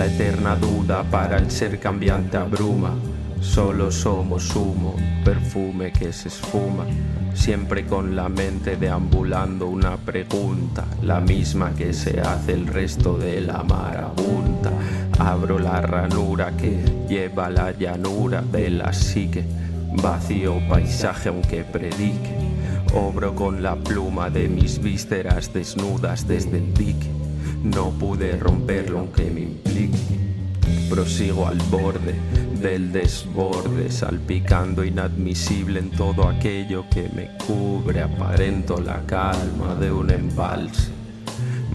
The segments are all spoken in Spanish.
La eterna duda para el ser cambiante abruma. Solo somos humo, perfume que se esfuma, siempre con la mente deambulando una pregunta, la misma que se hace el resto de la marabunta. Abro la ranura que lleva la llanura de la psique, vacío paisaje aunque predique. Obro con la pluma de mis vísceras desnudas desde el dique, no pude romperlo aunque me implique. Prosigo al borde del desborde, salpicando inadmisible en todo aquello que me cubre, aparento la calma de un embalse,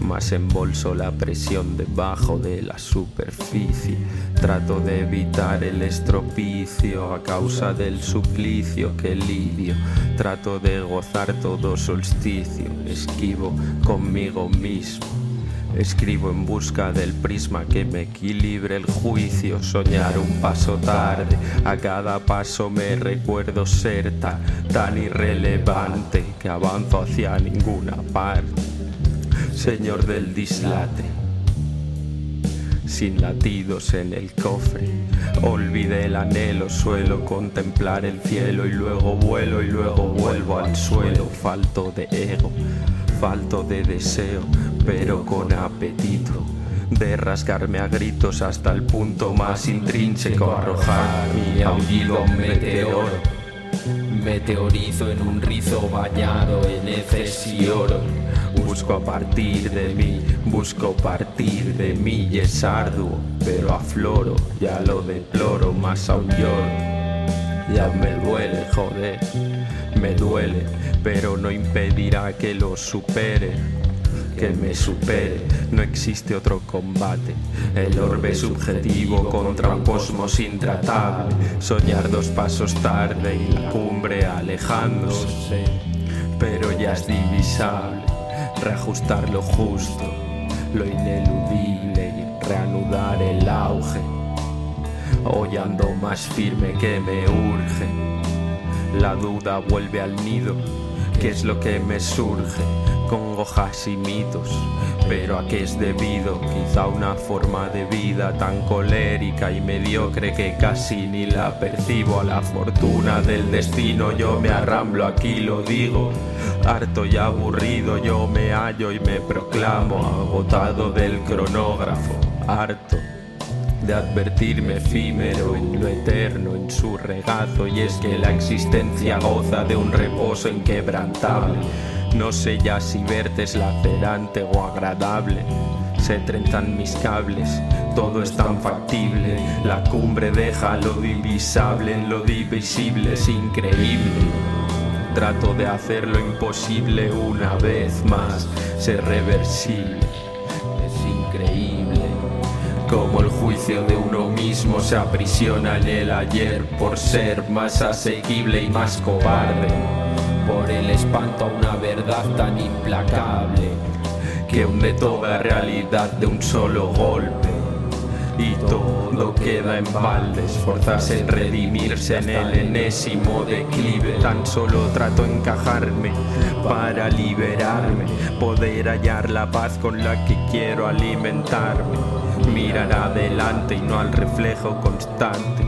mas embolso la presión debajo de la superficie, trato de evitar el estropicio a causa del suplicio que lidio, trato de gozar todo solsticio, esquivo conmigo mismo Escribo en busca del prisma que me equilibre el juicio, soñar un paso tarde, a cada paso me recuerdo ser tan, tan irrelevante que avanzo hacia ninguna parte. Señor del dislate, sin latidos en el cofre, olvidé el anhelo, suelo contemplar el cielo y luego vuelo y luego vuelvo al suelo, falto de ego falto de deseo, pero con apetito de rasgarme a gritos hasta el punto más intrínseco, arrojar mi aullido meteoro. Meteorizo en un rizo bañado en heces y oro. Busco a partir de mí, busco partir de mí y es arduo, pero afloro, ya lo deploro, más aún lloro. Ya me duele, joder, me duele, pero no impedirá que lo supere que me supere, no existe otro combate. El orbe subjetivo contra un cosmos intratable, soñar dos pasos tarde y la cumbre alejándose, pero ya es divisable, reajustar lo justo, lo ineludible y reanudar el auge. Hoy ando más firme que me urge. La duda vuelve al nido, ¿qué es lo que me surge? Congojas y mitos, pero a qué es debido, quizá una forma de vida tan colérica y mediocre que casi ni la percibo a la fortuna del destino. Yo me arramblo aquí, lo digo, harto y aburrido, yo me hallo y me proclamo agotado del cronógrafo, harto de advertirme efímero en lo eterno, en su regazo, y es que la existencia goza de un reposo inquebrantable. No sé ya si verte es lacerante o agradable. Se trenzan mis cables, todo es tan factible. La cumbre deja lo divisable en lo divisible, es increíble. Trato de hacer lo imposible una vez más, ser reversible, es increíble. Como el juicio de uno mismo se aprisiona en el ayer por ser más asequible y más cobarde. Por el espanto a una verdad tan implacable que hunde toda realidad de un solo golpe y todo queda en balde. Esforzarse en redimirse en el enésimo declive. Tan solo trato encajarme para liberarme, poder hallar la paz con la que quiero alimentarme. Mirar adelante y no al reflejo constante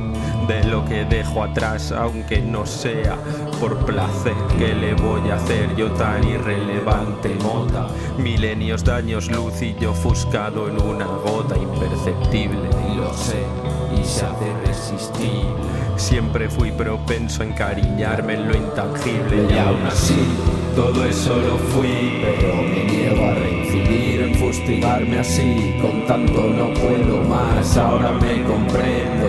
de lo que dejo atrás, aunque no sea por placer. ¿Qué le voy a hacer yo tan irrelevante mota? Milenios daños luz y yo ofuscado en una gota imperceptible. Y lo sé, y se hace resistible. Siempre fui propenso a encariñarme en lo intangible y aún así todo eso lo fui, fustigarme así. Con tanto no puedo más, ahora me comprendo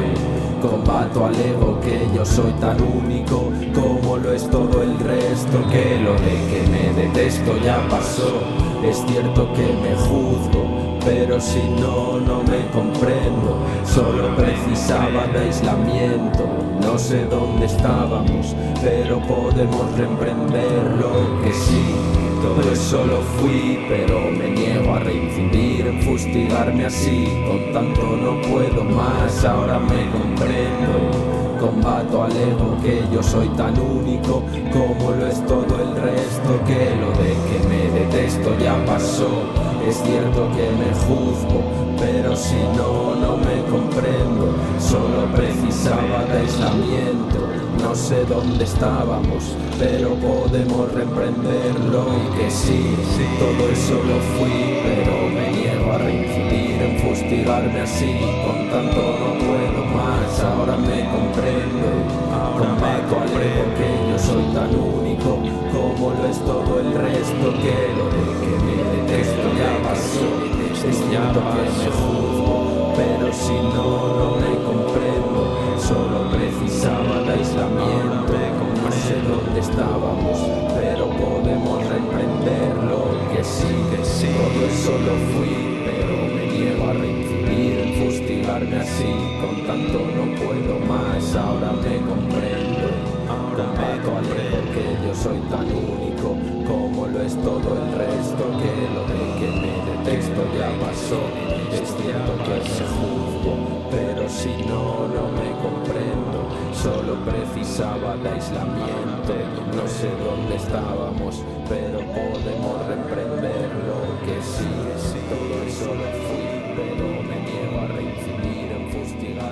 Combato al ego que yo soy tan único como lo es todo el resto. Que lo de que me detesto ya pasó. Es cierto que me juzgo, pero si no, no me comprendo. Solo precisaba de aislamiento. No sé dónde estábamos, pero podemos reemprender lo que sí. Todo eso lo fui, pero me niego a reincidir en fustigarme así. Con tanto no puedo más, ahora me comprendo. Combato al ego que yo soy tan único como lo es todo el resto que lo de que me detesto ya pasó. Es cierto que me juzgo pero si no no me comprendo. Solo precisaba de aislamiento no sé dónde estábamos pero podemos reemprenderlo y que sí todo eso lo fui pero me niego a reincidir en fustigarme así con tanto no puedo ahora me comprendo. Ahora me comprendo que yo soy tan único como lo es todo el resto. Que lo de que me detesto ya pasó es me juzgo pero si no no me comprendo. Solo precisaba de aislamiento. No sé dónde estábamos puedo más ahora me comprendo. Ahora me comprendo que yo soy tan único como lo es todo el resto que lo de que me detesto ya pasó. Es cierto que me juzgo pero si no no me comprendo. Solo precisaba de aislamiento no sé dónde estábamos pero podemos reemprenderlo que sí todo eso lo